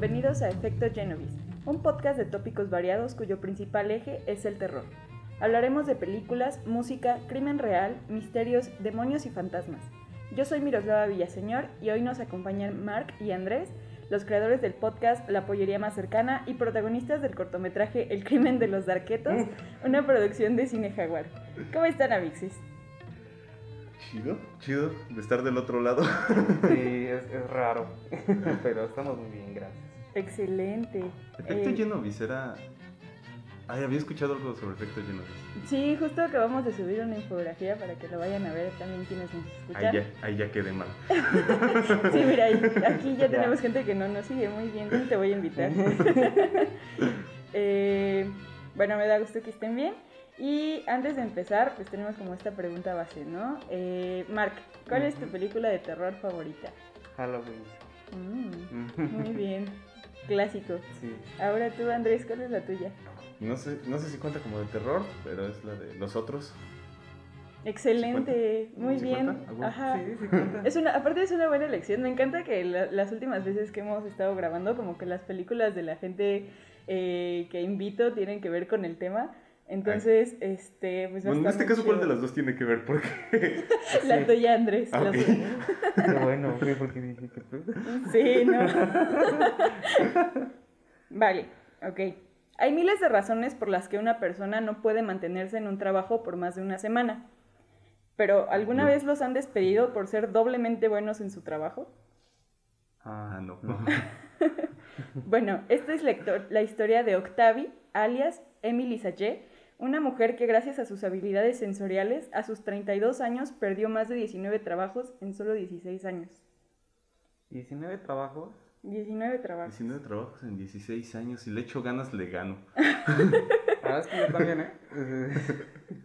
bienvenidos a Efecto Genovis, un podcast de tópicos variados cuyo principal eje es el terror. Hablaremos de películas, música, crimen real, misterios, demonios y fantasmas. Yo soy Miroslava Villaseñor y hoy nos acompañan Mark y Andrés, los creadores del podcast La Pollería Más Cercana y protagonistas del cortometraje El Crimen de los Darquetos, una producción de Cine Jaguar. ¿Cómo están, Amixis? Chido, chido de estar del otro lado. Sí, es, es raro, pero estamos muy bien, gracias. Excelente. Efecto Eh, Genovis era. Ay, había escuchado algo sobre Efecto Genovis. Sí, justo acabamos de subir una infografía para que lo vayan a ver también quienes nos Ahí escuchan. ya, ahí ya quedé mal. Sí, mira, ahí- aquí ya Ya. tenemos gente que no nos sigue muy bien, te voy a invitar. Eh, bueno, me da gusto que estén bien. Y antes de empezar, pues tenemos como esta pregunta base, ¿no? Eh, Mark, ¿cuál es tu película de terror favorita? Halloween. Mm, muy bien, clásico. Sí. Ahora tú, Andrés, ¿cuál es la tuya? No sé, no sé si cuenta como de terror, pero es la de los otros. Excelente, muy ¿Sí bien. cuenta? Ajá. Sí, sí cuenta. Es una, aparte es una buena elección. Me encanta que la- las últimas veces que hemos estado grabando, como que las películas de la gente eh, que invito tienen que ver con el tema. Entonces, este, pues a Bueno, en este caso, ¿cuál de las dos tiene que ver? Porque. La Sí. tuya, Andrés. Ah, la ok. tuya. Qué bueno, sí, porque dije que. Sí, no. vale, ok. Hay miles de razones por las que una persona no puede mantenerse en un trabajo por más de una semana. Pero, ¿alguna No. vez los han despedido por ser doblemente buenos en su trabajo? Ah, no. Bueno, esta es la, historia de Octavie, alias Emily Sage, una mujer que gracias a sus habilidades sensoriales, a sus 32 años perdió más de 19 trabajos en solo 16 años. 19 trabajos. 19 trabajos. 19 trabajos en 16 años. Si le echo ganas, le gano. Ah, es que yo también, ¿eh?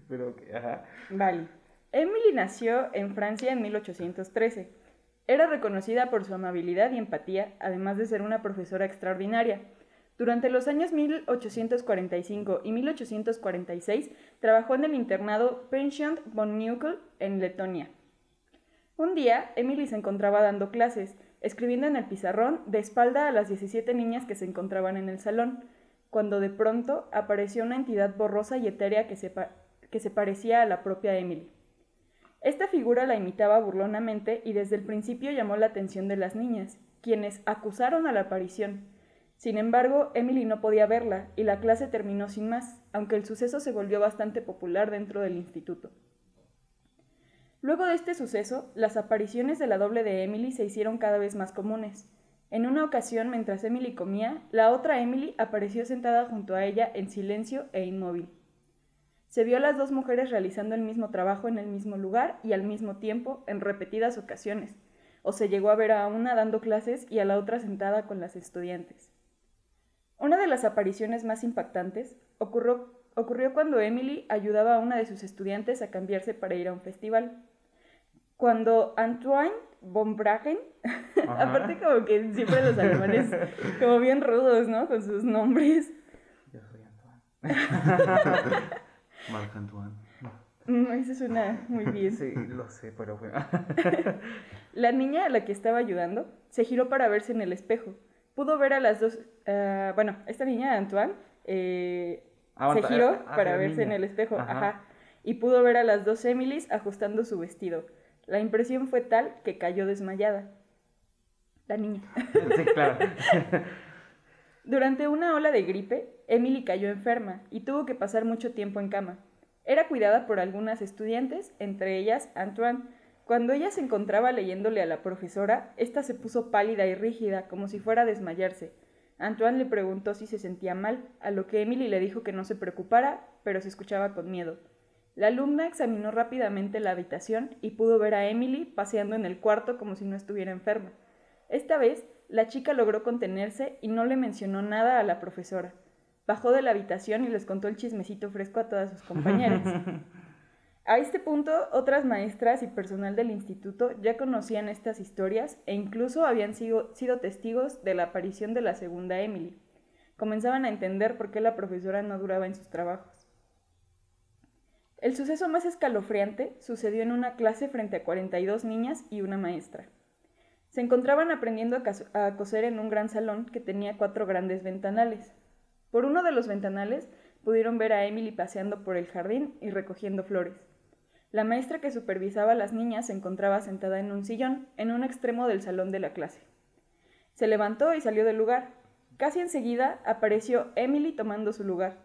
pero que, ajá. Vale. Emily nació en Francia en 1813. Era reconocida por su amabilidad y empatía, además de ser una profesora extraordinaria. Durante los años 1845 y 1846 trabajó en el internado Pension von Neukölln en Letonia. Un día, Emily se encontraba dando clases, escribiendo en el pizarrón de espalda a las 17 niñas que se encontraban en el salón, cuando de pronto apareció una entidad borrosa y etérea que se, que se parecía a la propia Emily. Esta figura la imitaba burlonamente y desde el principio llamó la atención de las niñas, quienes acusaron a la aparición. Sin embargo, Emily no podía verla y la clase terminó sin más, aunque el suceso se volvió bastante popular dentro del instituto. Luego de este suceso, las apariciones de la doble de Emily se hicieron cada vez más comunes. En una ocasión, mientras Emily comía, la otra Emily apareció sentada junto a ella en silencio e inmóvil. Se vio a las dos mujeres realizando el mismo trabajo en el mismo lugar y al mismo tiempo en repetidas ocasiones, o se llegó a ver a una dando clases y a la otra sentada con las estudiantes. Una de las apariciones más impactantes ocurrió, ocurrió cuando Emily ayudaba a una de sus estudiantes a cambiarse para ir a un festival. Cuando Antoine von Bragen, aparte como que siempre los alemanes como bien rudos, ¿no? Con sus nombres. Yo soy Antoine. Marc Antoine. Mm, Eso suena muy bien. Sí, lo sé, pero bueno. La niña a la que estaba ayudando se giró para verse en el espejo. Pudo ver a las dos. ah, bueno, esta niña, Antoine, eh, Ah, se giró ah, para verse en el espejo. Ajá. Ajá. Y pudo ver a las dos Emilys ajustando su vestido. La impresión fue tal que cayó desmayada. La niña. Sí, claro. Durante una ola de gripe, Emily cayó enferma y tuvo que pasar mucho tiempo en cama. Era cuidada por algunas estudiantes, entre ellas Antoine. Cuando ella se encontraba leyéndole a la profesora, ésta se puso pálida y rígida, como si fuera a desmayarse. Antoine le preguntó si se sentía mal, a lo que Emily le dijo que no se preocupara, pero se escuchaba con miedo. La alumna examinó rápidamente la habitación y pudo ver a Emily paseando en el cuarto como si no estuviera enferma. Esta vez, la chica logró contenerse y no le mencionó nada a la profesora. Bajó de la habitación y les contó el chismecito fresco a todas sus compañeras. A este punto, otras maestras y personal del instituto ya conocían estas historias e incluso habían sido, testigos de la aparición de la segunda Emily. Comenzaban a entender por qué la profesora no duraba en sus trabajos. El suceso más escalofriante sucedió en una clase frente a 42 niñas y una maestra. Se encontraban aprendiendo a, a coser en un gran salón que tenía cuatro grandes ventanales. Por uno de los ventanales pudieron ver a Emily paseando por el jardín y recogiendo flores. La maestra que supervisaba a las niñas se encontraba sentada en un sillón en un extremo del salón de la clase. Se levantó y salió del lugar. Casi enseguida apareció Emily tomando su lugar.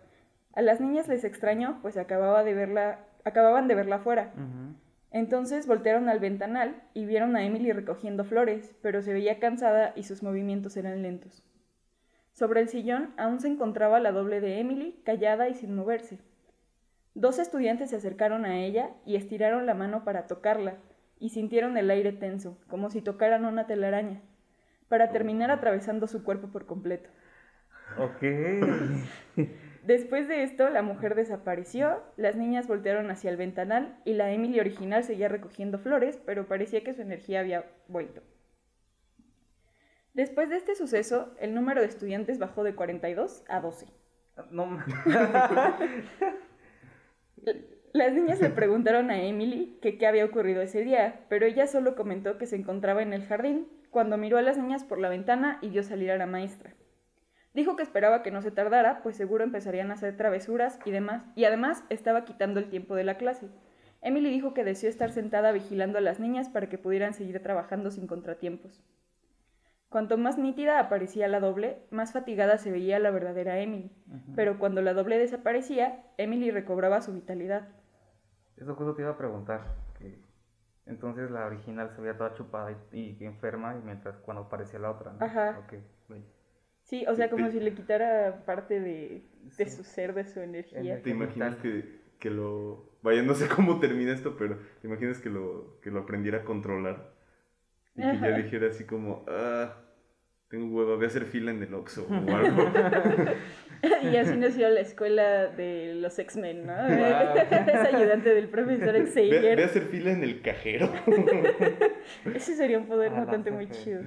A las niñas les extrañó, pues acababa de verla, acababan de verla afuera. Entonces voltearon al ventanal y vieron a Emily recogiendo flores, pero se veía cansada y sus movimientos eran lentos. Sobre el sillón aún se encontraba la doble de Emily, callada y sin moverse. Dos estudiantes se acercaron a ella y estiraron la mano para tocarla, y sintieron el aire tenso, como si tocaran una telaraña, para terminar atravesando su cuerpo por completo. Ok. Después de esto, la mujer desapareció, las niñas voltearon hacia el ventanal y la Emily original seguía recogiendo flores, pero parecía que su energía había vuelto. Después de este suceso, el número de estudiantes bajó de 42 a 12. No, Las niñas le preguntaron a Emily que qué había ocurrido ese día, pero ella solo comentó que se encontraba en el jardín cuando miró a las niñas por la ventana y vio salir a la maestra. Dijo que esperaba que no se tardara, pues seguro empezarían a hacer travesuras y demás, y además estaba quitando el tiempo de la clase. Emily dijo que deseó estar sentada vigilando a las niñas para que pudieran seguir trabajando sin contratiempos. Cuanto más nítida aparecía la doble, más fatigada se veía la verdadera Emily, pero cuando la doble desaparecía, Emily recobraba su vitalidad. Eso justo te iba a preguntar. Que entonces la original se veía toda chupada y, y enferma, y mientras cuando aparecía la otra. ¿no? Ajá. Sí, o sea, como si le quitara parte de, de Sí. su ser, de su energía. Ener- ¿Te imaginas que, que lo... Vaya, no sé cómo termina esto, pero ¿te imaginas que lo, que lo aprendiera a controlar? Y que ya Ajá. dijera así como, ah, tengo hueva, voy a hacer fila en el Oxxo o algo. y así nació la escuela de los X-Men, ¿no? Guau. es ayudante del profesor Ve, ve a Xavier. hacer fila en el cajero. Ese sería un poder A la mutante muy CFE.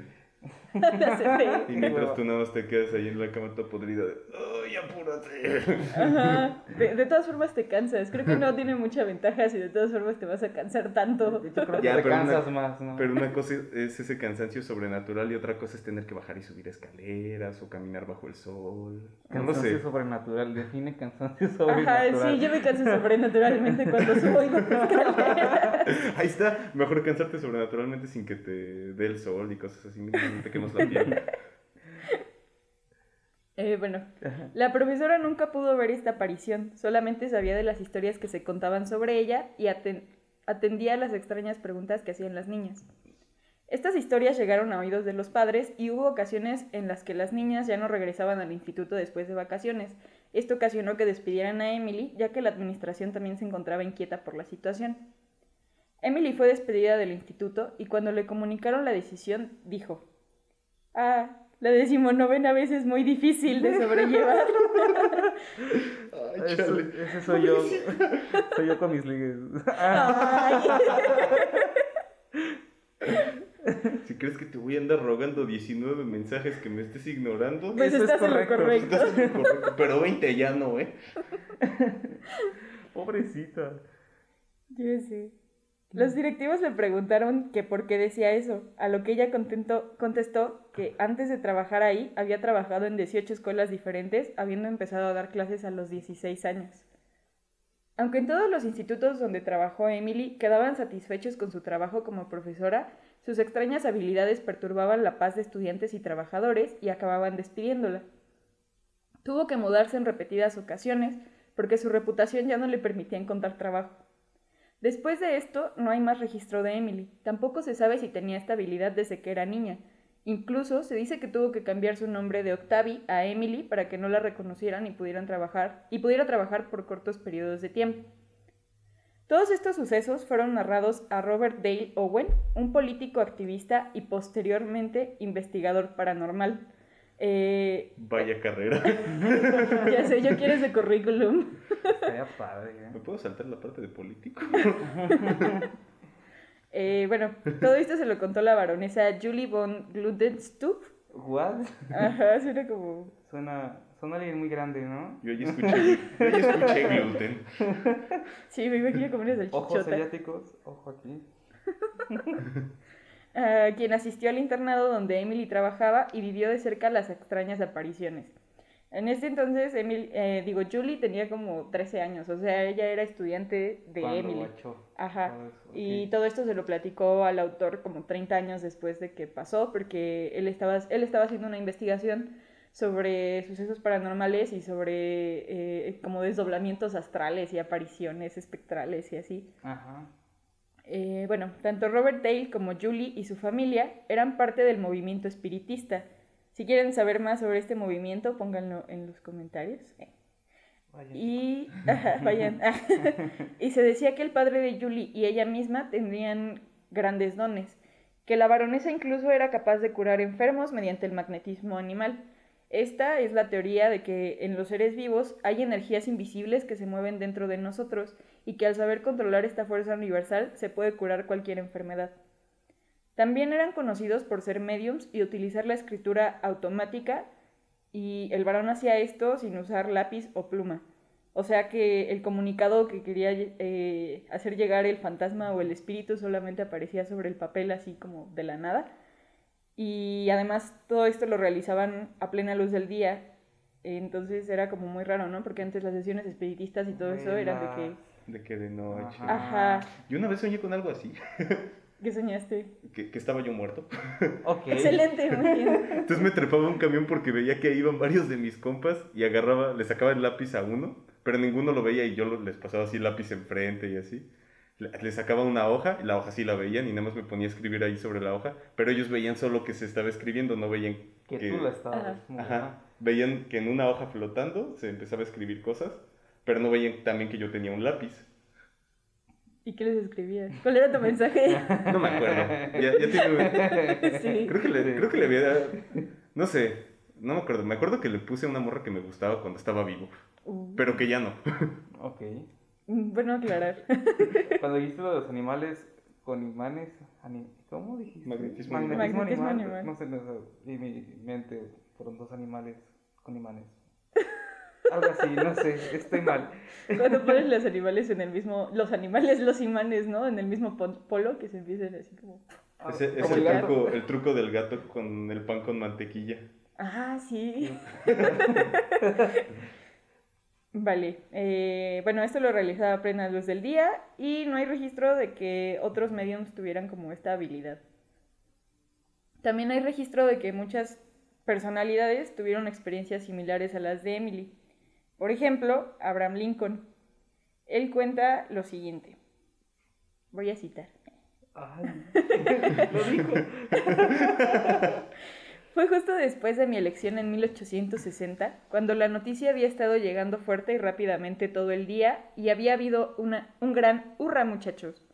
Y mientras tú nada más te quedas ahí en la cama toda podrida de, ¡ay, apúrate! Ajá. De, de todas formas te cansas. Creo que no tiene mucha ventaja si de todas formas te vas a cansar tanto. De hecho, creo que Ya, te pero una- cansas más, ¿no? Pero una cosa es ese cansancio sobrenatural y otra cosa es tener que bajar y subir escaleras o caminar bajo el sol. No Cansancio sé. sobrenatural, define cansancio Ajá, sobrenatural. sí, yo me canso sobrenaturalmente cuando subo y escaleras. Ahí está, mejor cansarte sobrenaturalmente sin que te dé el sol y cosas así, no la. Eh, bueno, Ajá. La profesora nunca pudo ver esta aparición, solamente sabía de las historias que se contaban sobre ella y aten- atendía a las extrañas preguntas que hacían las niñas. Estas historias llegaron a oídos de los padres y hubo ocasiones en las que las niñas ya no regresaban al instituto después de vacaciones. Esto ocasionó que despidieran a Emily, ya que la administración también se encontraba inquieta por la situación. Emily fue despedida del instituto y cuando le comunicaron la decisión dijo, Ah, la decimonovena vez es muy difícil de sobrellevar. Ay, Ese, chale. ese soy yo. soy yo con mis ligues. Ay. Si crees que te voy a andar rogando 19 mensajes que me estés ignorando, Pues Eso es estás en lo correcto. correcto. estás en lo correcto, pero 20 ya no, ¿eh? Pobrecita. Yo sé. Los directivos le preguntaron que por qué decía eso, a lo que ella contestó que antes de trabajar ahí había trabajado en 18 escuelas diferentes, habiendo empezado a dar clases a los 16 años. Aunque en todos los institutos donde trabajó Emily quedaban satisfechos con su trabajo como profesora, sus extrañas habilidades perturbaban la paz de estudiantes y trabajadores y acababan despidiéndola. Tuvo que mudarse en repetidas ocasiones porque su reputación ya no le permitía encontrar trabajo. Después de esto, no hay más registro de Emily. Tampoco se sabe si tenía esta habilidad desde que era niña. Incluso se dice que tuvo que cambiar su nombre de Octavie a Emily para que no la reconocieran y pudieran trabajar y pudiera trabajar por cortos periodos de tiempo. Todos estos sucesos fueron narrados a Robert Dale Owen, un político activista y posteriormente investigador paranormal. Eh, Vaya carrera. ya sé, yo quiero ese currículum. Estaría padre, ¿Me ¿eh? puedo saltar la parte de político? Eh, bueno, todo esto se lo contó la baronesa Julie von Gludenstup. ¿What? Ajá, suena como... Suena, suena alguien muy grande, ¿no? Yo ya escuché, yo ya escuché gluten. Sí, me imagino como una Ojos salchichota. asiáticos, ojo aquí. ah, quien asistió al internado donde Emily trabajaba y vivió de cerca las extrañas apariciones. En ese entonces, Emily, eh, digo, Julie tenía como 13 años, o sea, ella era estudiante de Cuando Emily. guachó Ajá. eso, Y todo esto se lo platicó al autor como 30 años después de que pasó, porque él estaba, él estaba haciendo una investigación sobre sucesos paranormales y sobre eh, como desdoblamientos astrales y apariciones espectrales y así. Ajá. Eh, bueno, tanto Robert Dale como Julie y su familia eran parte del movimiento espiritista. Si quieren saber más sobre este movimiento, pónganlo en los comentarios. Eh. Y, ajá, vayan. y se decía que el padre de Julie y ella misma tendrían grandes dones, que la baronesa incluso era capaz de curar enfermos mediante el magnetismo animal. Esta es la teoría de que en los seres vivos hay energías invisibles que se mueven dentro de nosotros y que al saber controlar esta fuerza universal se puede curar cualquier enfermedad. También eran conocidos por ser mediums y utilizar la escritura automática y el varón hacía esto sin usar lápiz o pluma. O sea que el comunicado que quería eh, hacer llegar el fantasma o el espíritu solamente aparecía sobre el papel así como de la nada. Y además todo esto lo realizaban a plena luz del día. Entonces era como muy raro, ¿no? Porque antes las sesiones espiritistas y todo eso eran de que... De que de noche. Ajá. Yo una vez soñé con algo así, ¿Qué soñaste? que, que estaba yo muerto. Ok. Excelente, muy bien. Entonces me trepaba a un camión porque veía que ahí iban varios de mis compas y agarraba, le sacaba el lápiz a uno, pero ninguno lo veía y yo les pasaba así lápiz enfrente y así. Le, sacaba una hoja, y la hoja sí la veían y nada más me ponía a escribir ahí sobre la hoja, pero ellos veían solo que se estaba escribiendo, no veían Que que... tú la estabas. Ajá. Ajá. Veían que en una hoja flotando se empezaba a escribir cosas, pero no veían también que yo tenía un lápiz. ¿Y qué les escribías? ¿Cuál era tu mensaje? No me acuerdo. Ya, ya tiene- sí. Creo que, le, creo que le había... No sé, no me acuerdo. Me acuerdo que le puse a una morra que me gustaba cuando estaba vivo, Uh, pero que ya no. Ok. Bueno, aclarar. Cuando dijiste lo de los animales con imanes, ani- ¿cómo dijiste? Magnetismo animal. Magnetismo animal. animal. No sé, no sé, y mi mente fueron dos animales con imanes. Algo así, no sé, estoy mal. Cuando pones los animales en el mismo, los animales, los imanes, ¿no? En el mismo polo que se empiezan así como... Ese es Como el truco, el truco del gato con el pan con mantequilla. Ah, sí. Vale, eh, bueno, esto lo realizaba a plena luz del día y no hay registro de que otros mediums tuvieran como esta habilidad. También hay registro de que muchas personalidades tuvieron experiencias similares a las de Emily. Por ejemplo, Abraham Lincoln. Él cuenta lo siguiente. Voy a citar. Ay, lo dijo. Fue justo después de mi elección en 1860, cuando la noticia había estado llegando fuerte y rápidamente todo el día y había habido una, un gran hurra muchachos.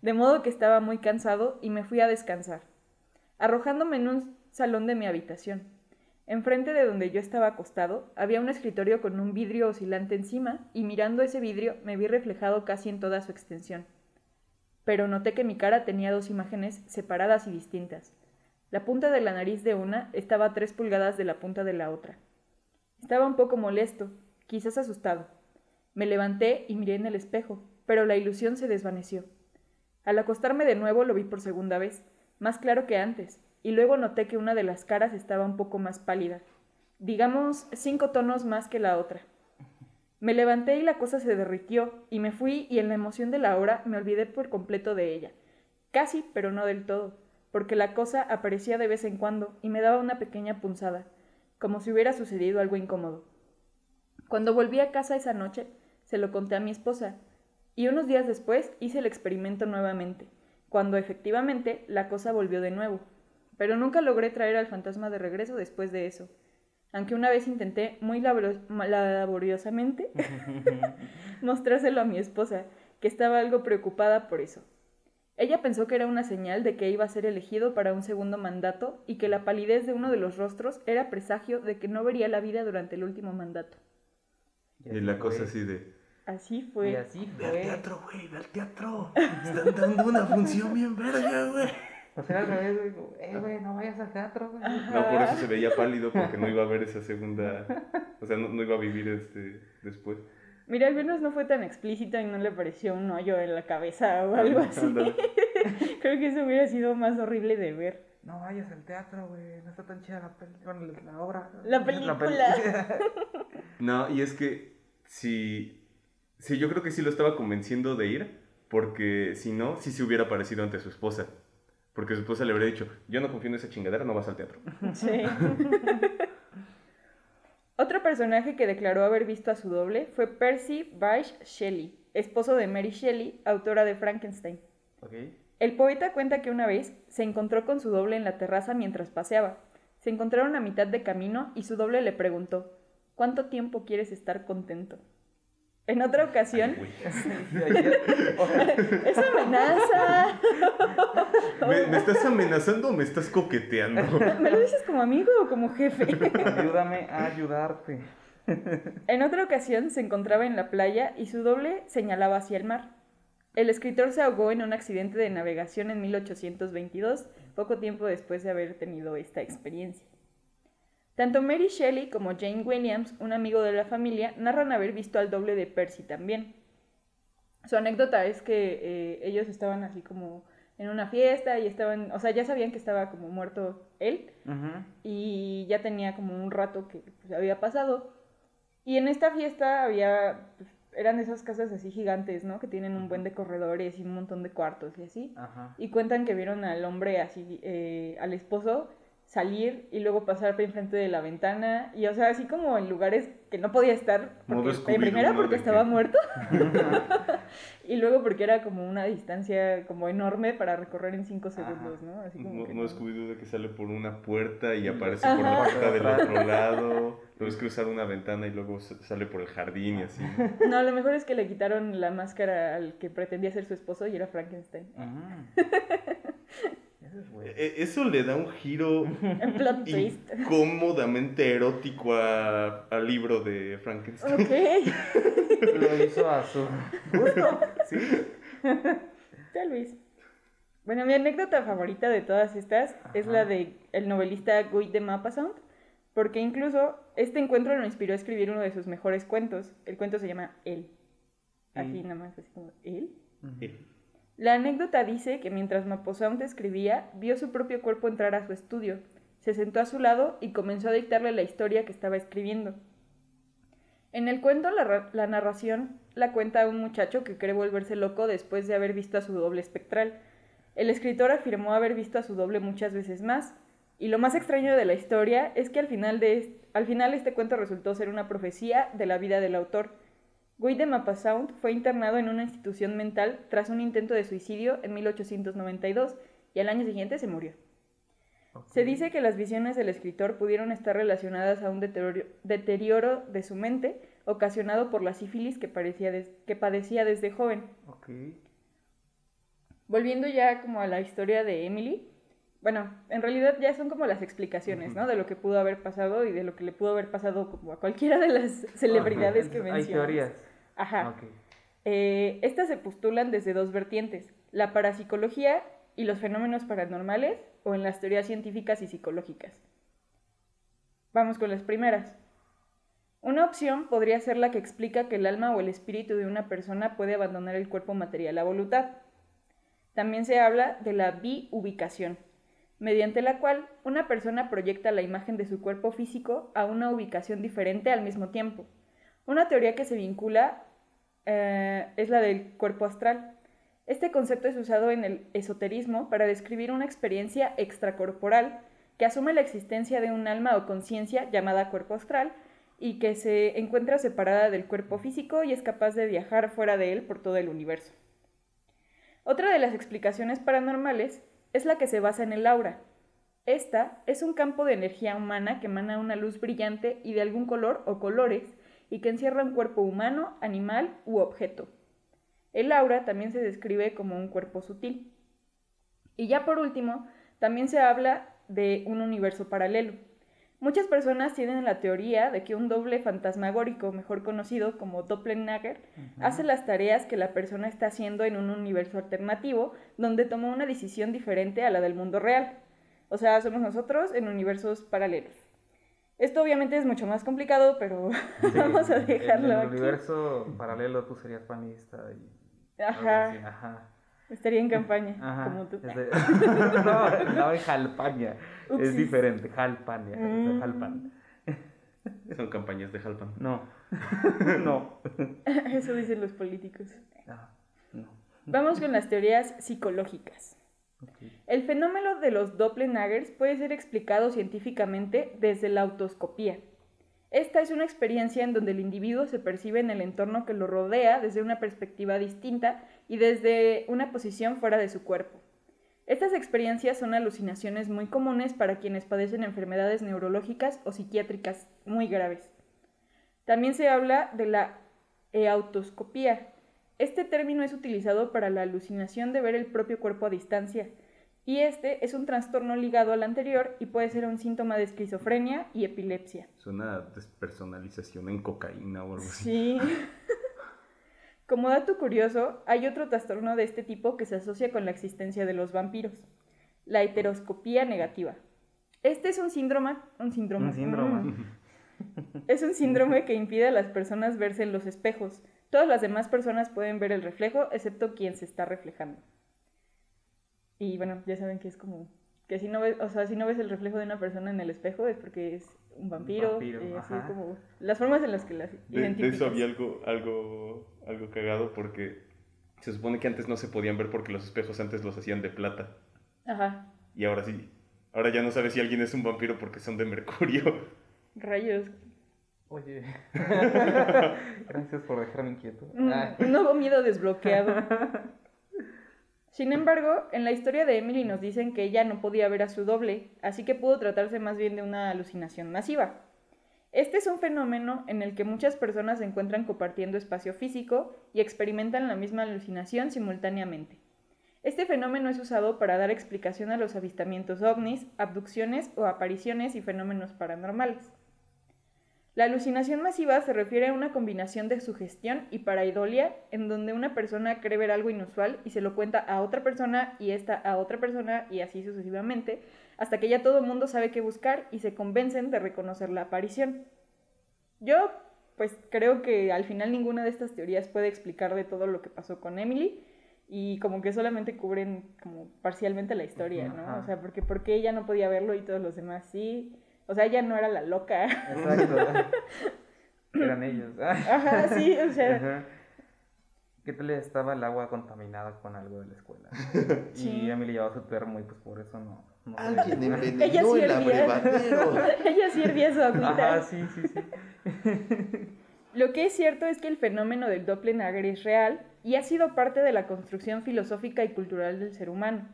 De modo que estaba muy cansado y me fui a descansar, arrojándome en un salón de mi habitación. Enfrente de donde yo estaba acostado había un escritorio con un vidrio oscilante encima y mirando ese vidrio me vi reflejado casi en toda su extensión. Pero noté que mi cara tenía dos imágenes separadas y distintas. La punta de la nariz de una estaba a tres pulgadas de la punta de la otra. Estaba un poco molesto, quizás asustado. Me levanté y miré en el espejo, pero la ilusión se desvaneció. Al acostarme de nuevo lo vi por segunda vez, más claro que antes, y luego noté que una de las caras estaba un poco más pálida, digamos cinco tonos más que la otra. Me levanté y la cosa se derritió, y me fui y en la emoción de la hora me olvidé por completo de ella. Casi, pero no del todo porque la cosa aparecía de vez en cuando y me daba una pequeña punzada, como si hubiera sucedido algo incómodo. Cuando volví a casa esa noche, se lo conté a mi esposa, y unos días después hice el experimento nuevamente, cuando efectivamente la cosa volvió de nuevo, pero nunca logré traer al fantasma de regreso después de eso, aunque una vez intenté muy labor- laboriosamente mostrárselo a mi esposa, que estaba algo preocupada por eso. Ella pensó que era una señal de que iba a ser elegido para un segundo mandato y que la palidez de uno de los rostros era presagio de que no vería la vida durante el último mandato. Y la cosa así de... Así Y fue. así Ve al fue. teatro, güey, ve al teatro. Están dando una función bien verga, güey. O sea, al revés, güey, eh, güey, no vayas al teatro, güey. No, por eso se veía pálido, porque no iba a ver esa segunda... O sea, no, no iba a vivir este después. Mira, al menos no fue tan explícito y no le pareció un hoyo en la cabeza o algo así. Creo que eso hubiera sido más horrible de ver. No vayas al teatro, güey. No está tan chida la, peli- bueno, la obra. La película. No, y es que si, sí, yo creo que sí lo estaba convenciendo de ir, porque si no, sí se hubiera parecido ante su esposa. Porque su esposa le habría dicho, yo no confío en esa chingadera, no vas al teatro. Sí. Otro personaje que declaró haber visto a su doble fue Percy Bysshe Shelley, esposo de Mary Shelley, autora de Frankenstein. ok. El poeta cuenta que una vez se encontró con su doble en la terraza mientras paseaba. Se encontraron a mitad de camino y su doble le preguntó, ¿cuánto tiempo quieres estar contento? En otra ocasión, ¡es amenaza! ¿Me, me estás amenazando o me estás coqueteando? ¿Me lo dices como amigo o como jefe? ayúdame a ayudarte. En otra ocasión se encontraba en la playa y su doble señalaba hacia el mar. El escritor se ahogó en un accidente de navegación en 1822, poco tiempo después de haber tenido esta experiencia. Tanto Mary Shelley como Jane Williams, un amigo de la familia, narran haber visto al doble de Percy también. Su anécdota es que eh, ellos estaban así como en una fiesta y estaban, o sea, ya sabían que estaba como muerto él, y ya tenía como un rato que pues, había pasado. Y en esta fiesta había, pues, eran esas casas así gigantes, ¿no? Que tienen un buen de corredores y un montón de cuartos y así. Ajá. Y cuentan que vieron al hombre así, eh, al esposo, salir y luego pasar por enfrente de la ventana. Y o sea, así como en lugares que no podía estar. Porque, en primera porque estaba que- muerto. y luego porque era como una distancia como enorme para recorrer en cinco segundos, ¿no? Así como No, que no de que sale por una puerta y aparece Ajá. por la puerta del otro lado. Luego es cruzar una ventana y luego sale por el jardín y así. ¿no? Lo mejor es que le quitaron la máscara al que pretendía ser su esposo y era Frankenstein. Ujú. Eso es bueno. E- Eso le da un giro plot incómodamente erótico a- al libro de Frankenstein. Ok, Lo hizo a su gusto. Sí. tal vez. Bueno, mi anécdota favorita de todas estas es la de el novelista Guy de Maupassant, porque incluso este encuentro lo inspiró a escribir uno de sus mejores cuentos. El cuento se llama Él. Así Mm. nada más, así como Él. Ujú. La anécdota dice que mientras Maupassant escribía, vio su propio cuerpo entrar a su estudio, se sentó a su lado y comenzó a dictarle la historia que estaba escribiendo. En el cuento, la, ra- la narración la cuenta un muchacho que cree volverse loco después de haber visto a su doble espectral. El escritor afirmó haber visto a su doble muchas veces más, y lo más extraño de la historia es que al final, de al final este cuento resultó ser una profecía de la vida del autor. Guy de Maupassant fue internado en una institución mental tras un intento de suicidio en 1892 y al año siguiente se murió. Se dice que las visiones del escritor pudieron estar relacionadas a un deterioro, de su mente ocasionado por la sífilis que, parecía des- que padecía desde joven. Volviendo ya como a la historia de Emily, bueno, en realidad ya son como las explicaciones, ¿no? De lo que pudo haber pasado y de lo que le pudo haber pasado como a cualquiera de las celebridades que Hay mencionamos. teorías. Ajá. Ok. Eh, estas se postulan desde dos vertientes, la parapsicología y los fenómenos paranormales o en las teorías científicas y psicológicas. Vamos con las primeras. Una opción podría ser la que explica que el alma o el espíritu de una persona puede abandonar el cuerpo material a voluntad. También se habla de la biubicación, mediante la cual una persona proyecta la imagen de su cuerpo físico a una ubicación diferente al mismo tiempo. Una teoría que se vincula eh, es la del cuerpo astral. Este concepto es usado en el esoterismo para describir una experiencia extracorporal que asume la existencia de un alma o conciencia llamada cuerpo astral y que se encuentra separada del cuerpo físico y es capaz de viajar fuera de él por todo el universo. Otra de las explicaciones paranormales es la que se basa en el aura. Esta es un campo de energía humana que emana una luz brillante y de algún color o colores y que encierra un cuerpo humano, animal u objeto. El aura también se describe como un cuerpo sutil. Y ya por último, también se habla de un universo paralelo. Muchas personas tienen la teoría de que un doble fantasmagórico, mejor conocido como Doppelganger, hace las tareas que la persona está haciendo en un universo alternativo donde toma una decisión diferente a la del mundo real. O sea, somos nosotros en universos paralelos. Esto obviamente es mucho más complicado, pero Sí, vamos a dejarlo En el aquí. universo paralelo tú serías panista y... Ajá. Ajá. Estaría en campaña, Ajá. como tú. no, no, en. Upsis. Es diferente, Jalpania. Mm. Jalpan. Son campañas de Jalpan. No. no. Eso dicen los políticos. Ah, no. Vamos con las teorías psicológicas. El fenómeno de los Doppelgangers puede ser explicado científicamente desde la autoscopía. Esta es una experiencia en donde el individuo se percibe en el entorno que lo rodea desde una perspectiva distinta y desde una posición fuera de su cuerpo. Estas experiencias son alucinaciones muy comunes para quienes padecen enfermedades neurológicas o psiquiátricas muy graves. También se habla de la eautoscopía. Este término es utilizado para la alucinación de ver el propio cuerpo a distancia, y este es un trastorno ligado al anterior y puede ser un síntoma de esquizofrenia y epilepsia. Suena a despersonalización en cocaína o algo así. Sí. Como dato curioso, hay otro trastorno de este tipo que se asocia con la existencia de los vampiros, la heteroscopía negativa. Este es un síndrome, un síndrome, Un síndrome. mm. es un síndrome que impide a las personas verse en los espejos. Todas las demás personas pueden ver el reflejo, excepto quien se está reflejando. Y bueno, ya saben que es como que si no ves, o sea, si no ves el reflejo de una persona en el espejo es porque es un vampiro, vampiro, eh, así como las formas en las que las De, de eso había algo, algo, algo cagado porque se supone que antes no se podían ver porque los espejos antes los hacían de plata. Ajá, Y ahora sí. Ahora ya no sabes si alguien es un vampiro porque son de mercurio. rayos. Oye. Gracias por dejarme inquieto. Un, Ah. un nuevo miedo desbloqueado. Sin embargo, en la historia de Emily nos dicen que ella no podía ver a su doble, así que pudo tratarse más bien de una alucinación masiva. Este es un fenómeno en el que muchas personas se encuentran compartiendo espacio físico y experimentan la misma alucinación simultáneamente. Este fenómeno es usado para dar explicación a los avistamientos ovnis, abducciones o apariciones y fenómenos paranormales. La alucinación masiva se refiere a una combinación de sugestión y paraidolia en donde una persona cree ver algo inusual y se lo cuenta a otra persona y esta a otra persona y así sucesivamente, hasta que ya todo el mundo sabe qué buscar y se convencen de reconocer la aparición. Yo, pues creo que al final ninguna de estas teorías puede explicar de todo lo que pasó con Emily y como que solamente cubren como parcialmente la historia, ¿no? O sea, porque, porque ella no podía verlo y todos los demás sí. O sea, ella no era la loca. Exacto. Eran ellos. Ajá, sí, o sea, Ajá. ¿Qué tal estaba el agua contaminada con algo de la escuela? Sí. Y Emily llevaba su termo y pues por eso no. no Alguien Ella envenenó sí el hervía. abrevadero. ella sí hervía su agüita. Ajá, sí, sí, sí. Lo que es cierto es que el fenómeno del Doppelganger es real y ha sido parte de la construcción filosófica y cultural del ser humano.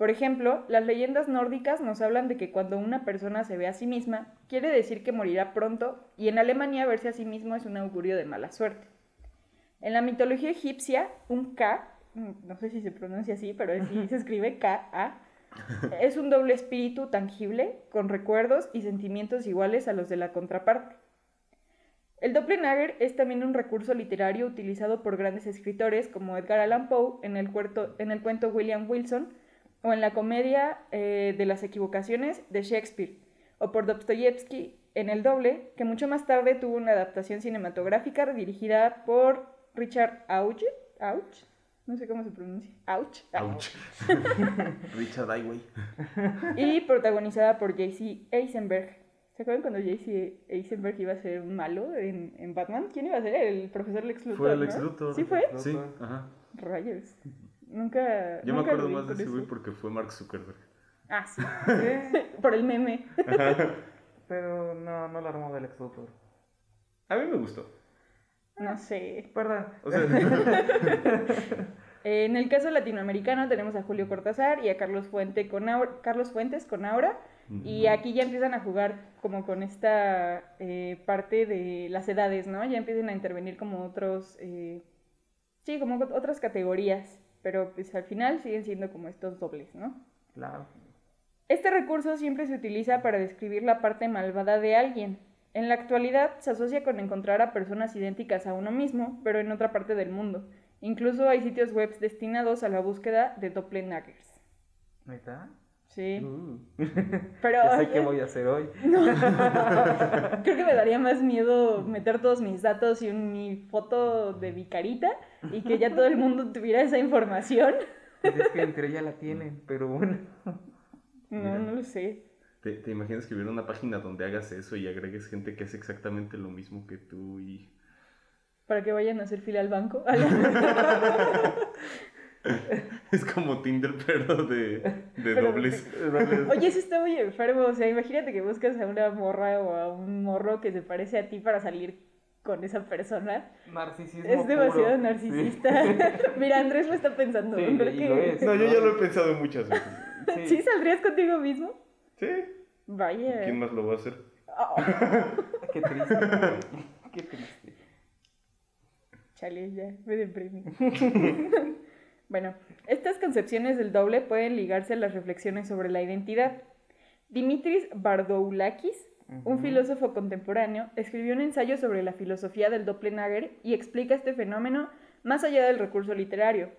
Por ejemplo, las leyendas nórdicas nos hablan de que cuando una persona se ve a sí misma, quiere decir que morirá pronto, y en Alemania verse a sí mismo es un augurio de mala suerte. En la mitología egipcia, un K, mm, no sé si se pronuncia así, pero así se escribe K-A, es un doble espíritu tangible, con recuerdos y sentimientos iguales a los de la contraparte. El Doppelganger es también un recurso literario utilizado por grandes escritores como Edgar Allan Poe en el, cuerto- en el cuento William Wilson o en la comedia eh, de las equivocaciones de Shakespeare, o por Dostoyevsky en El Doble, que mucho más tarde tuvo una adaptación cinematográfica dirigida por Richard Auch, Auch, no sé cómo se pronuncia, Auch, Ouch. Richard Highway. y protagonizada por J.C. Eisenberg. ¿Se acuerdan cuando J.C. Eisenberg iba a ser un malo en, en Batman? ¿Quién iba a ser? El profesor Lex Luthor, Fue el ¿no? ex Luthor. ¿Sí fue? Sí, ajá. Rayos. Nunca. Yo me acuerdo más de ese güey porque fue Mark Zuckerberg. Ah, sí. Por el meme. Pero no, no la armó del ex Luthor. A mí me gustó. No sé. Perdón. O sea, En el caso latinoamericano tenemos a Julio Cortázar y a Carlos, Fuente con Aura- Carlos Fuentes con Aura. Y aquí ya empiezan a jugar como con esta eh, parte de las edades, ¿no? Ya empiezan a intervenir como otros, eh, sí, como ot- otras categorías, pero pues al final siguen siendo como estos dobles, ¿no? Claro. Este recurso siempre se utiliza para describir la parte malvada de alguien. En la actualidad se asocia con encontrar a personas idénticas a uno mismo, pero en otra parte del mundo. Incluso hay sitios web destinados a la búsqueda de doppelgangers. ¿Ahí está? Sí. Uh, Pero ya sé qué voy a hacer hoy. No. Creo que me daría más miedo meter todos mis datos y un- mi foto de mi carita y que ya todo el mundo tuviera esa información. Pues es que entre ya la tienen, pero bueno. No, Mira. no lo sé. ¿Te, te imaginas que hubiera una página donde hagas eso y agregues gente que hace exactamente lo mismo que tú y... Para que vayan a hacer fila al banco. Es como Tinder, pero de, de Pero- dobles. Oye, eso está muy enfermo. O sea, imagínate que buscas a una morra o a un morro que se parece a ti para salir con esa persona. Narcisismo. Es demasiado puro. narcisista. Mira, Andrés lo está pensando. Sí, creo y que- lo es. No, yo ya lo he pensado muchas veces. Sí. ¿Sí saldrías contigo mismo? Sí. Vaya. ¿Quién más lo va a hacer? Oh, Qué triste. Qué triste. chale, ya, me deprimí. Bueno, estas concepciones del doble pueden ligarse a las reflexiones sobre la identidad. Dimitris Bardoulakis, un filósofo contemporáneo, escribió un ensayo sobre la filosofía del doppelganger y explica este fenómeno más allá del recurso literario.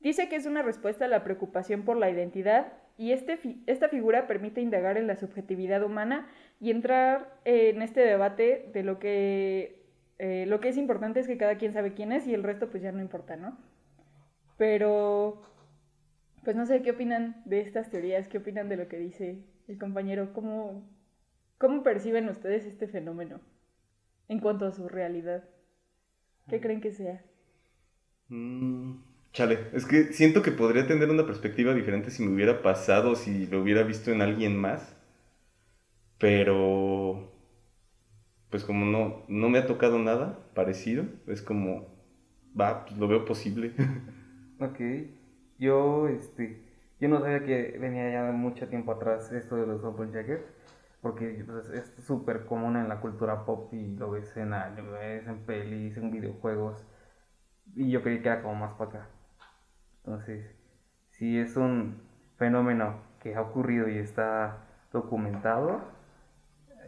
Dice que es una respuesta a la preocupación por la identidad y este fi- esta figura permite indagar en la subjetividad humana y entrar en este debate de lo que, eh, lo que es importante es que cada quien sabe quién es y el resto pues ya no importa, ¿no? Pero, pues no sé, ¿qué opinan de estas teorías? ¿Qué opinan de lo que dice el compañero? ¿Cómo, cómo perciben ustedes este fenómeno en cuanto a su realidad? ¿Qué creen que sea? Mm, chale, es que siento que podría tener una perspectiva diferente si me hubiera pasado, si lo hubiera visto en alguien más. Pero, pues como no, no me ha tocado nada parecido, es como, va, pues lo veo posible. Ok. Yo, este, yo no sabía que venía ya mucho tiempo atrás esto de los doppelganger, porque pues, es súper común en la cultura pop y lo ves en animes, en pelis, en videojuegos, y yo creí que era como más para acá. Entonces, si es un fenómeno que ha ocurrido y está documentado,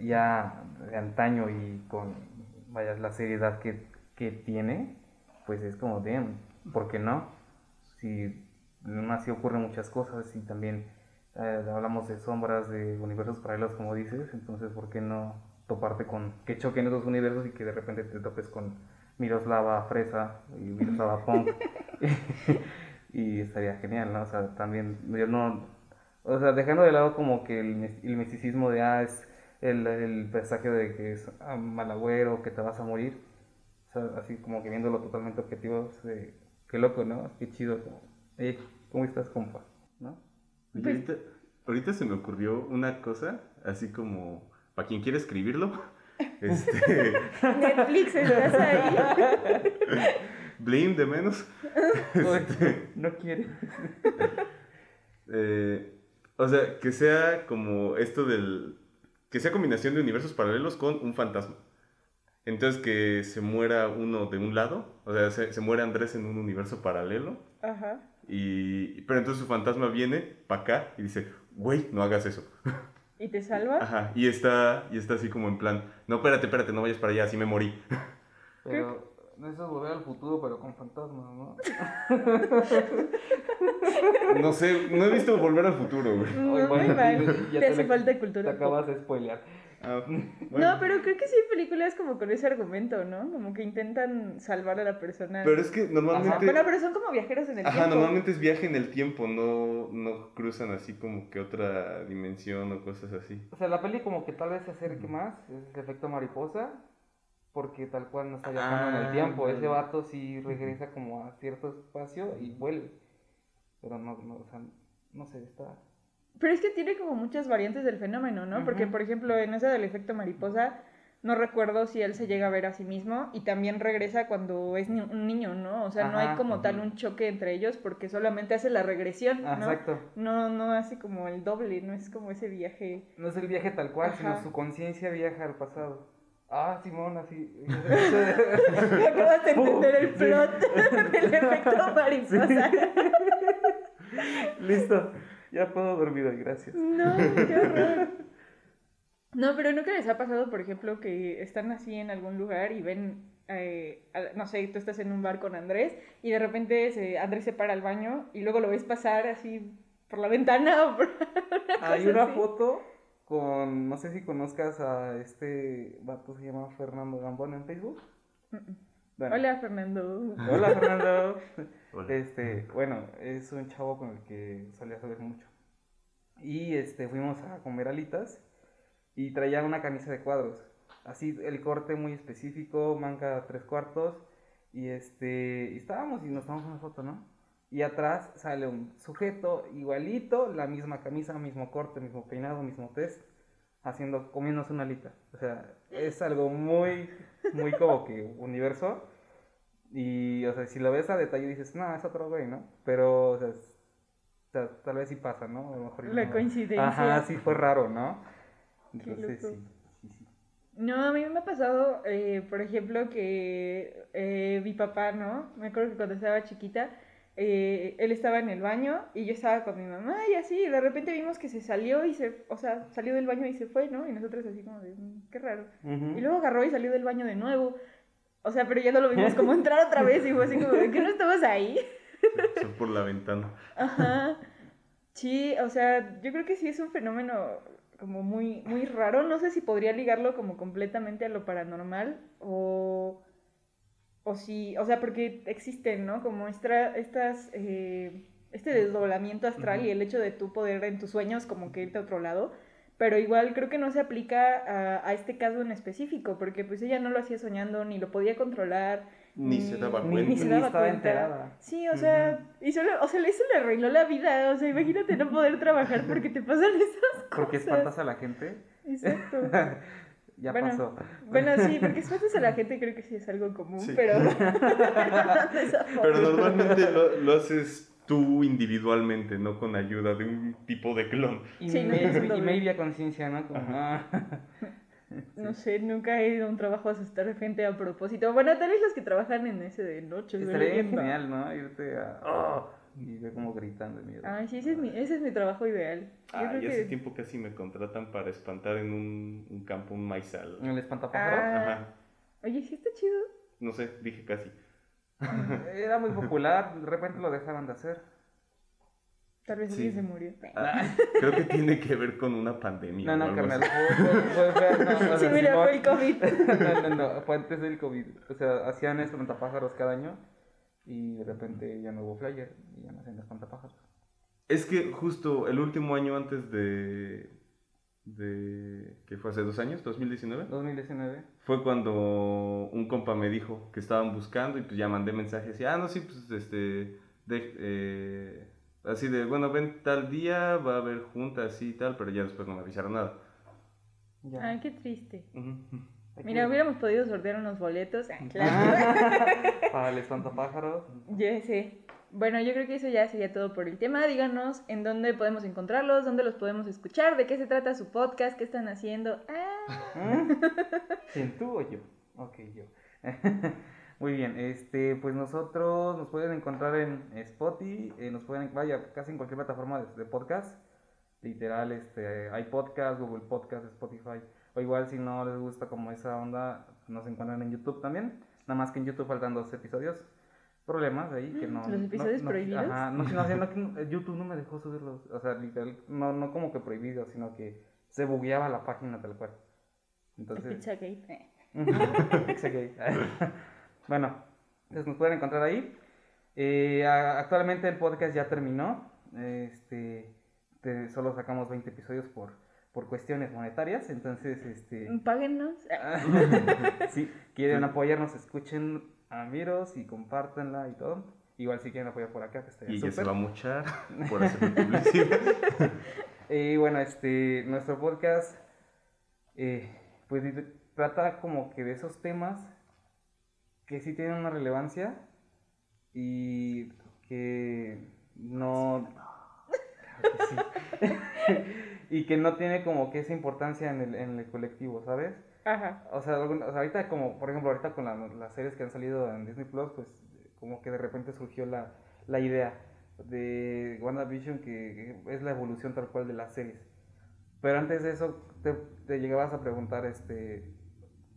ya de antaño y con, vaya, la seriedad que, que tiene, pues es como, damn, ¿por qué no? Si aún así ocurren muchas cosas y también eh, hablamos de sombras, de universos paralelos, como dices, entonces, ¿por qué no toparte con que choquen esos universos y que de repente te topes con Miroslava Fresa y Miroslava Punk? y estaría genial, ¿no? O sea, también, yo no, o sea, dejando de lado como que el, el misticismo de, ah, es el, el presagio de que es mal agüero, que te vas a morir, o sea, así como que viéndolo totalmente objetivo, es de, qué loco, ¿no? Qué chido, como, "Ey, ¿cómo estás, compa? ¿No? Pues- ahorita, ahorita se me ocurrió una cosa, así como, para quien quiera escribirlo, este, Netflix, ¿estás ahí? Blame de menos. Uy, no quiere. Eh, o sea, que sea como esto del... Que sea combinación de universos paralelos con un fantasma. Entonces que se muera uno de un lado, o sea, se, se muere Andrés en un universo paralelo, Ajá. y, pero entonces su fantasma viene para acá y dice, güey, no hagas eso. ¿Y te salva? Ajá, y está, y está así como en plan, no, espérate, espérate, no vayas para allá, así me morí. Pero eso es volver al futuro, pero con fantasmas, ¿no? No sé, no he visto Volver al Futuro, güey. Bueno, mal. ya Te te hace le- falta Te cultura. pop. acabas de spoilear. Ah, No, bueno. pero creo que sí hay películas como con ese argumento, ¿no? Como que intentan salvar a la persona. Pero es que normalmente... Bueno, pero son como viajeros en el Ajá, tiempo. normalmente es viaje en el tiempo, no, no cruzan así como que otra dimensión o cosas así. O sea, la peli como que tal vez se acerque más, es el efecto mariposa, porque tal cual no está viajando en Ah, el tiempo. Ese vale. vato sí regresa como a cierto espacio y vuelve. Pero no, no, o sea, no sé, está... Pero es que tiene como muchas variantes del fenómeno, ¿no? Porque, por ejemplo, en esa del efecto mariposa, no recuerdo si él se llega a ver a sí mismo y también regresa cuando es ni- un niño, ¿no? O sea, no hay como tal un choque entre ellos porque solamente hace la regresión, Ah, ¿no? Exacto. No, no hace como el doble, no es como ese viaje. No es el viaje tal cual, Ajá. sino su conciencia viaja al pasado. Ah, Simón, así. Acabas de entender el Sí. plot del efecto mariposa. Listo, ya puedo dormir hoy, gracias. No, qué horror. No, pero ¿nunca les ha pasado, por ejemplo, que están así en algún lugar y ven, eh, a- no sé, tú estás en un bar con Andrés y de repente se- Andrés se para al baño y luego lo ves pasar así por la ventana o por Hay una así. foto con, no sé si conozcas a este vato, se llama Fernando Gambón en Facebook. Bueno, Hola, Fernando. Hola Fernando. Hola. Este, bueno, es un chavo con el que solía salir mucho. Y este, fuimos a comer alitas y traía una camisa de cuadros. Así, el corte muy específico, manga tres cuartos. Y este, y estábamos y nos tomamos una foto, ¿no? Y atrás sale un sujeto igualito, la misma camisa, mismo corte, mismo peinado, mismo test, haciendo, comiéndose una alita. O sea, es algo muy, muy como que universo. Y, o sea, si lo ves a detalle dices, no, es otro güey, ¿no? Pero, o sea, es- o sea, tal vez sí pasa, ¿no? A lo mejor La no. coincidencia. Ajá, sí fue raro, ¿no? Entonces, sí, sí, sí. No, a mí me ha pasado, eh, por ejemplo, que eh, mi papá, ¿no? Me acuerdo que cuando estaba chiquita, eh, él estaba en el baño y yo estaba con mi mamá y así, y de repente vimos que se salió y se, o sea, salió del baño y se fue, ¿no? Y nosotros así como de, "Mm, qué raro. Ujú. Y luego agarró y salió del baño de nuevo. O sea, pero ya no lo vimos como entrar otra vez y fue así como ¿que no estabas ahí? Fue por la ventana. Ajá. Sí, o sea, yo creo que sí es un fenómeno como muy, muy raro. No sé si podría ligarlo como completamente a lo paranormal o, o si, o sea, porque existen, ¿no? Como esta, estas, eh, este desdoblamiento astral y el hecho de tú poder en tus sueños como que irte a otro lado. Pero igual creo que no se aplica a, a este caso en específico, porque pues ella no lo hacía soñando, ni lo podía controlar. Ni se daba ni- cuenta. Ni se Ni daba cuenta. enterada. Sí, o sea, y solo, o sea, eso le arregló la vida. O sea, imagínate no poder trabajar porque te pasan esas Porque cosas. espantas a la gente. Exacto. ya Bueno, pasó. Bueno, sí, porque espantas a la gente creo que sí es algo común, Sí. pero... Pero normalmente lo, lo haces tú individualmente, no con ayuda de un tipo de clon. Y, Sí, no, y maybe a conciencia, ¿no? Como, ah. No sé, nunca he ido a un trabajo a asustar gente a propósito. Bueno, tal vez los que trabajan en ese de noche. Estaría bien genial, ¿no? Irte a. "Oh", y ver como gritando de miedo. Ay, sí, ese es mi, ese es mi trabajo ideal. Yo Ah, y hace que... tiempo casi me contratan para espantar en un, un campo un maizal. ¿El espantapájaros? Ah, Ajá. oye, sí está chido. No sé, dije casi. Era muy popular, de repente lo dejaron de hacer. Tal vez Sí. alguien se murió. Ah, creo que tiene que ver con una pandemia. No, no, algo carnal. Fue, fue- no, o Sí, sea, mira, fue el COVID. no, no, no, fue antes del COVID. O sea, hacían espantapájaros cada año y de repente ya no hubo flyer y ya no hacían espantapájaros. Es que justo el último año antes de. De ¿Qué fue hace dos años? ¿2019? 2019. Fue cuando un compa me dijo que estaban buscando y pues ya mandé mensajes y ah, no, sí, pues este. de- eh, así de, bueno, ven tal día, va a haber junta así y tal, pero ya después no me avisaron nada. Ya. Ay, qué triste. Mira, que- hubiéramos podido sortear unos boletos. Ah, claro. Para el espantapájaros. Ya sé. Bueno, yo creo que eso ya sería todo por el tema. Díganos en dónde podemos encontrarlos, dónde los podemos escuchar, de qué se trata su podcast, qué están haciendo. Ah. ¿Quién tú o yo? Ok, yo. Muy bien, este, pues nosotros nos pueden encontrar en Spotify, eh, nos pueden, vaya, casi en cualquier plataforma de, de podcast, literal, este, hay podcast, Google Podcast, Spotify, o igual si no les gusta como esa onda, nos encuentran en YouTube también, nada más que en YouTube faltan dos episodios, problemas ahí que no... ¿Los no- episodios no- prohibidos? Ajá, no, no, no, YouTube no me dejó subirlos, o sea, literal, no, no como que prohibido, sino que se bugueaba la página tal cual. Entonces, Pizza bueno, entonces nos pueden encontrar ahí. Eh, actualmente el podcast ya terminó. Este, te- solo sacamos 20 episodios por, por cuestiones monetarias. Entonces, este, Páguennos. Si quieren apoyarnos, escuchen a Miros y compártanla y todo. Igual si quieren apoyar por acá, que estaría Y ella se súper. va a muchar por hacer publicidad. Y bueno, este, nuestro podcast, eh, pues trata como que de esos temas que sí tienen una relevancia y que no... Claro que sí. Y que no tiene como que esa importancia en el, en el colectivo, ¿sabes? Ajá. O sea, algún- o sea, ahorita como, por ejemplo, ahorita con la- las series que han salido en Disney Plus, pues como que de repente surgió la, la idea de WandaVision que, que es la evolución tal cual de las series. Pero antes de eso te, te llegabas a preguntar este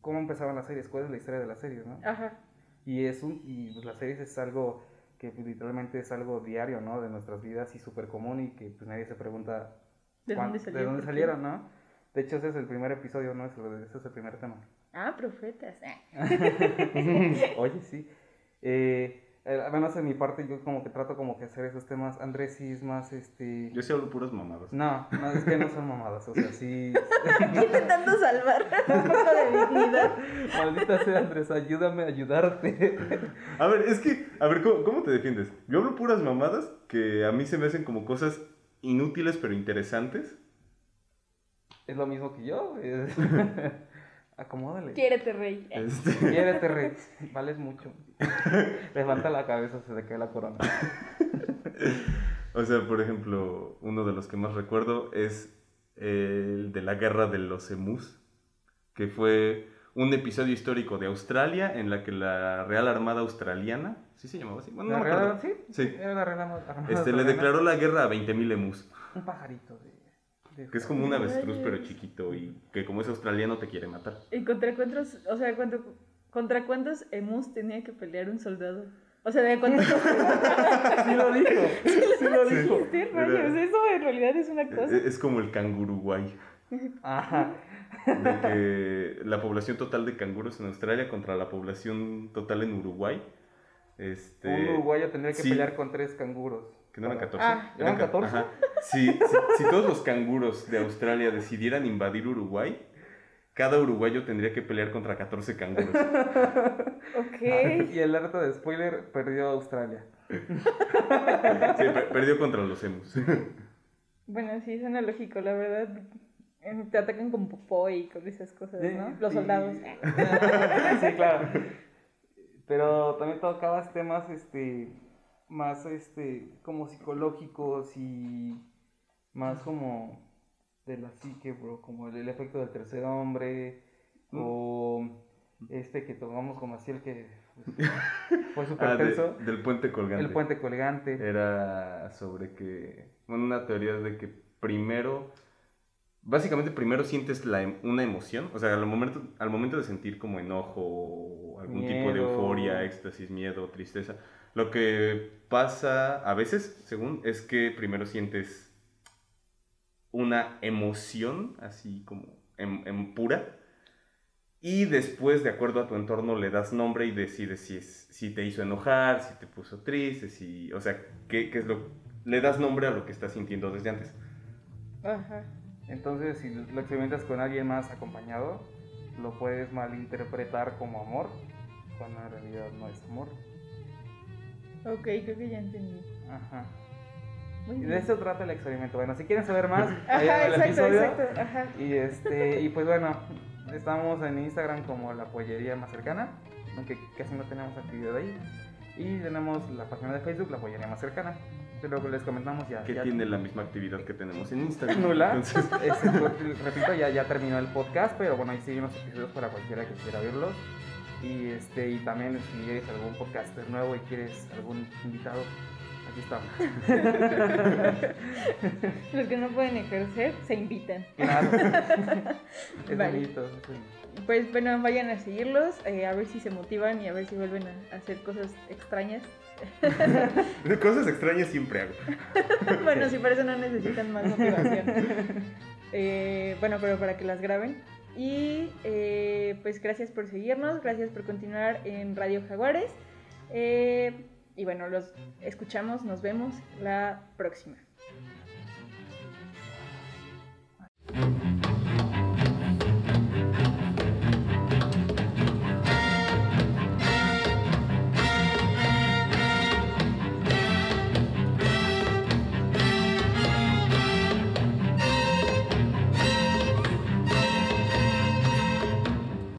cómo empezaban las series, cuál es la historia de las series, ¿no? Ajá. Y es un, y pues, las series es algo que que pues, literalmente es algo diario, ¿no? De nuestras vidas y súper común y que pues nadie se pregunta ¿De dónde de salieron? dónde salieron, ¿no? De hecho, ese es el primer episodio nuestro, ese es el primer tema. Ah, profetas. ah. Oye, sí. Eh, eh, bueno, en mi parte yo como que trato como que hacer esos temas. Andrés sí es más, este... Yo sí hablo puras mamadas. No, no, es que no son mamadas, o sea, sí... Intentando salvar un poco de dignidad. Maldita sea, Andrés, ayúdame a ayudarte. A ver, es que, a ver, ¿cómo, cómo te defiendes? Yo hablo puras mamadas que a mí se me hacen como cosas inútiles pero interesantes. Es lo mismo que yo. Acomódale. Quiérete, rey. Eh, Este, Quiérete, Rex. Vales mucho. Levanta la cabeza, se te cae la corona. o sea, por ejemplo, uno de los que más recuerdo es el de la guerra de los emus, que fue un episodio histórico de Australia en la que la Real Armada Australiana, ¿sí se llamaba así? Bueno, no ¿La me acuerdo. sí? Sí. Era la Real Armada Este, le declaró la guerra a 20.000 emus, Un pajarito de... que es como un avestruz pero chiquito y que como es australiano te quiere matar. ¿Y contra cuántos, o sea, cuánto, contra cuántos emus tenía que pelear un soldado? O sea, ¿de cuántos Sí lo dijo. Sí lo dijo. Sí, rayos, eso en realidad es una cosa. Es, es como el canguruguay. Ajá. de que la población total de canguros en Australia contra la población total en Uruguay. Este, Un uruguayo tendría que sí. pelear con tres canguros. Que no eran Para- 14. Ah, ¿eran ca- 14? ajá. Si, si, si todos los canguros de Australia decidieran invadir Uruguay, cada uruguayo tendría que pelear contra 14 canguros. Ok. Y el alerta de spoiler perdió Australia. Sí, per- perdió contra los emus. Bueno, sí, suena lógico, la verdad. Te atacan con popó y con esas cosas, ¿no? Los sí. soldados. sí, claro. Pero también tocabas temas este más este como psicológicos y más como de la psique, bro, como el, el efecto del tercer hombre o este que tomamos como así el que pues, fue súper Ah, de- del puente colgante. el puente colgante. Era sobre que, bueno, una teoría de que primero, básicamente primero sientes la, em- una emoción, o sea, al momento, al momento de sentir como enojo o algún tipo de euforia, éxtasis, miedo, tristeza, lo que pasa a veces, según, es que primero sientes una emoción, así como en, en pura, y después, de acuerdo a tu entorno, le das nombre y decides si, es, si te hizo enojar, si te puso triste, si, o sea, qué, qué es lo... Le das nombre a lo que estás sintiendo desde antes. Ajá. Entonces, si lo experimentas con alguien más acompañado, lo puedes malinterpretar como amor, cuando en realidad no es amor. Ok, creo que ya entendí. Ajá. Muy Y de bien. eso trata el experimento. Bueno, si quieren saber más, vayan Ajá, al exacto, episodio. exacto. Ajá. Y este, y pues bueno, estamos en Instagram como la pollería más cercana, aunque casi no tenemos actividad ahí. Y tenemos la página de Facebook, la pollería más cercana. Que luego les comentamos ya. Que ya- tiene la misma actividad que tenemos en Instagram. Nula. Entonces, repito, ya, ya terminó el podcast, pero bueno, ahí siguen los episodios para cualquiera que quiera verlos. Y este, y también si eres algún podcaster nuevo y quieres algún invitado, aquí estamos. Los que no pueden ejercer se invitan. Claro. es Vale. bonito. es bonito pues bueno, vayan a seguirlos, eh, a ver si se motivan y a ver si vuelven a hacer cosas extrañas. cosas extrañas siempre hago. bueno, si parece no necesitan más motivación. Eh, bueno, pero para que las graben. Y eh, pues gracias por seguirnos, gracias por continuar en Radio Jaguares. y bueno, los escuchamos, nos vemos la próxima.